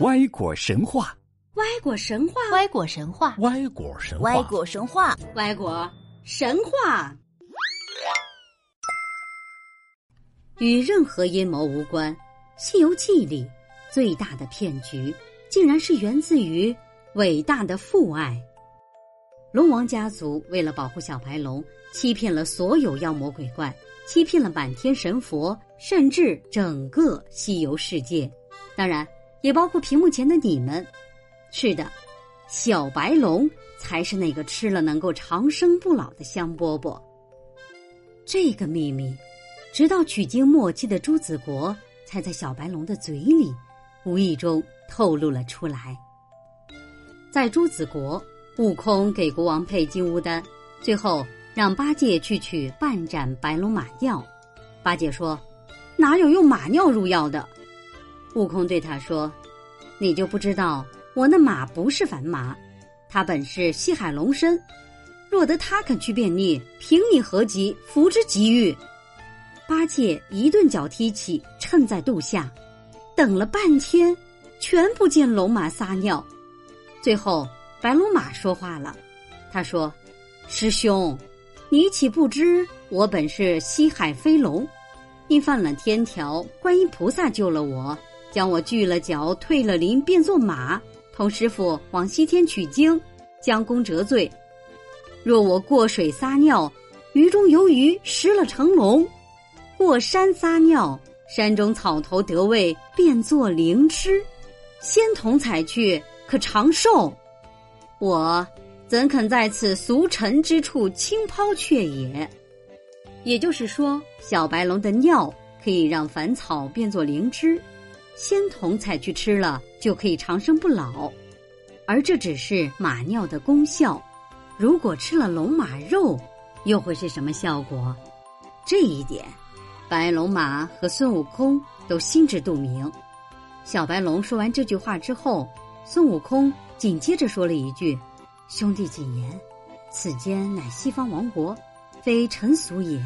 歪果神话，歪果神话，歪果神话，歪果神话，歪果神话，歪果神话，与任何阴谋无关。《西游记》里最大的骗局，竟然是源自于伟大的父爱。龙王家族为了保护小白龙，欺骗了所有妖魔鬼怪，欺骗了满天神佛，甚至整个西游世界。当然。也包括屏幕前的你们，是的，小白龙才是那个吃了能够长生不老的香饽饽。这个秘密，直到取经末期的朱子国，才在小白龙的嘴里无意中透露了出来。在朱子国，悟空给国王配金乌丹，最后让八戒去取半盏白龙马药。八戒说：“哪有用马尿入药的？”悟空对他说：“你就不知道我那马不是凡马，它本是西海龙身。若得他肯去便溺，凭你何急？扶之即愈。”八戒一顿脚踢起，趁在肚下，等了半天，全不见龙马撒尿。最后白龙马说话了，他说：“师兄，你岂不知我本是西海飞龙？因犯了天条，观音菩萨救了我。”将我锯了脚，退了鳞，变作马，同师傅往西天取经，将功折罪。若我过水撒尿，鱼中有鱼，食了成龙；过山撒尿，山中草头得味，变作灵芝。仙童采去，可长寿。我怎肯在此俗尘之处轻抛却也？也就是说，小白龙的尿可以让凡草变作灵芝。仙童采去吃了就可以长生不老，而这只是马尿的功效。如果吃了龙马肉，又会是什么效果？这一点，白龙马和孙悟空都心知肚明。小白龙说完这句话之后，孙悟空紧接着说了一句：“兄弟谨言，此间乃西方王国，非尘俗也。”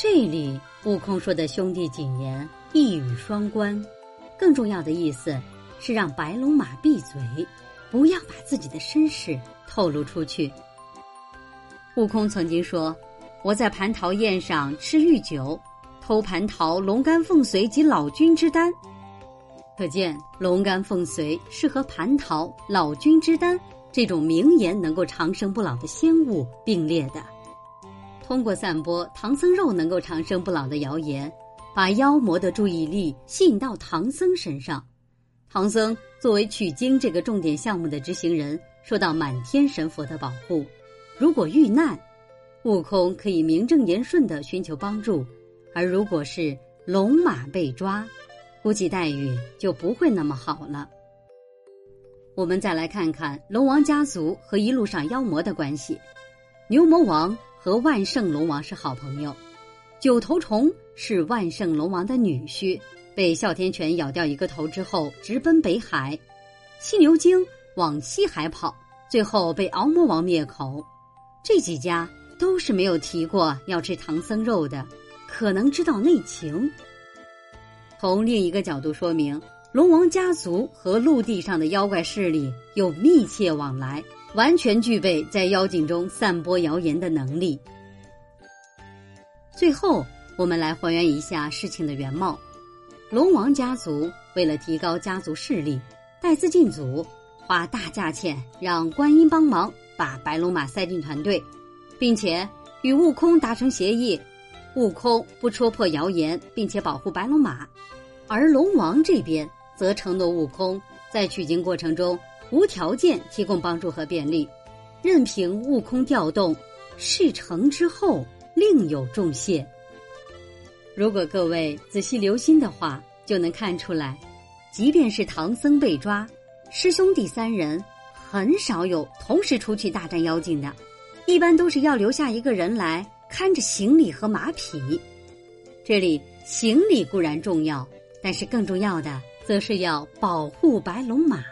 这里悟空说的“兄弟谨言”。一语双关，更重要的意思是让白龙马闭嘴，不要把自己的身世透露出去。悟空曾经说：“我在蟠桃宴上吃御酒，偷蟠桃、龙肝凤髓及老君之丹。”可见龙肝凤髓是和蟠桃、老君之丹这种名言能够长生不老的仙物并列的。通过散播唐僧肉能够长生不老的谣言。把妖魔的注意力吸引到唐僧身上，唐僧作为取经这个重点项目的执行人，受到满天神佛的保护。如果遇难，悟空可以名正言顺的寻求帮助；而如果是龙马被抓，估计待遇就不会那么好了。我们再来看看龙王家族和一路上妖魔的关系。牛魔王和万圣龙王是好朋友。九头虫是万圣龙王的女婿，被哮天犬咬掉一个头之后，直奔北海。犀牛精往西海跑，最后被敖魔王灭口。这几家都是没有提过要吃唐僧肉的，可能知道内情。从另一个角度说明，龙王家族和陆地上的妖怪势力有密切往来，完全具备在妖精中散播谣言的能力。最后，我们来还原一下事情的原貌。龙王家族为了提高家族势力，带资进组，花大价钱让观音帮忙把白龙马塞进团队，并且与悟空达成协议，悟空不戳破谣言，并且保护白龙马。而龙王这边则承诺悟空在取经过程中无条件提供帮助和便利，任凭悟空调动。事成之后。另有重谢。如果各位仔细留心的话，就能看出来，即便是唐僧被抓，师兄弟三人很少有同时出去大战妖精的，一般都是要留下一个人来看着行李和马匹。这里行李固然重要，但是更重要的，则是要保护白龙马。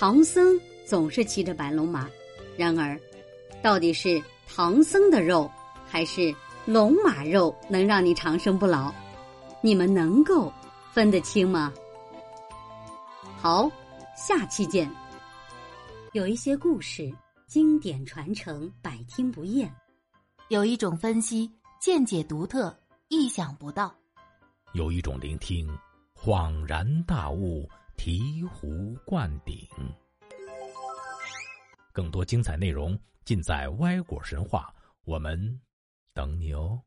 唐僧总是骑着白龙马，然而，到底是？唐僧的肉还是龙马肉能让你长生不老？你们能够分得清吗？好，下期见。有一些故事经典传承，百听不厌；有一种分析见解独特，意想不到；有一种聆听恍然大悟，醍醐灌顶。更多精彩内容尽在歪果神话，我们等你哦。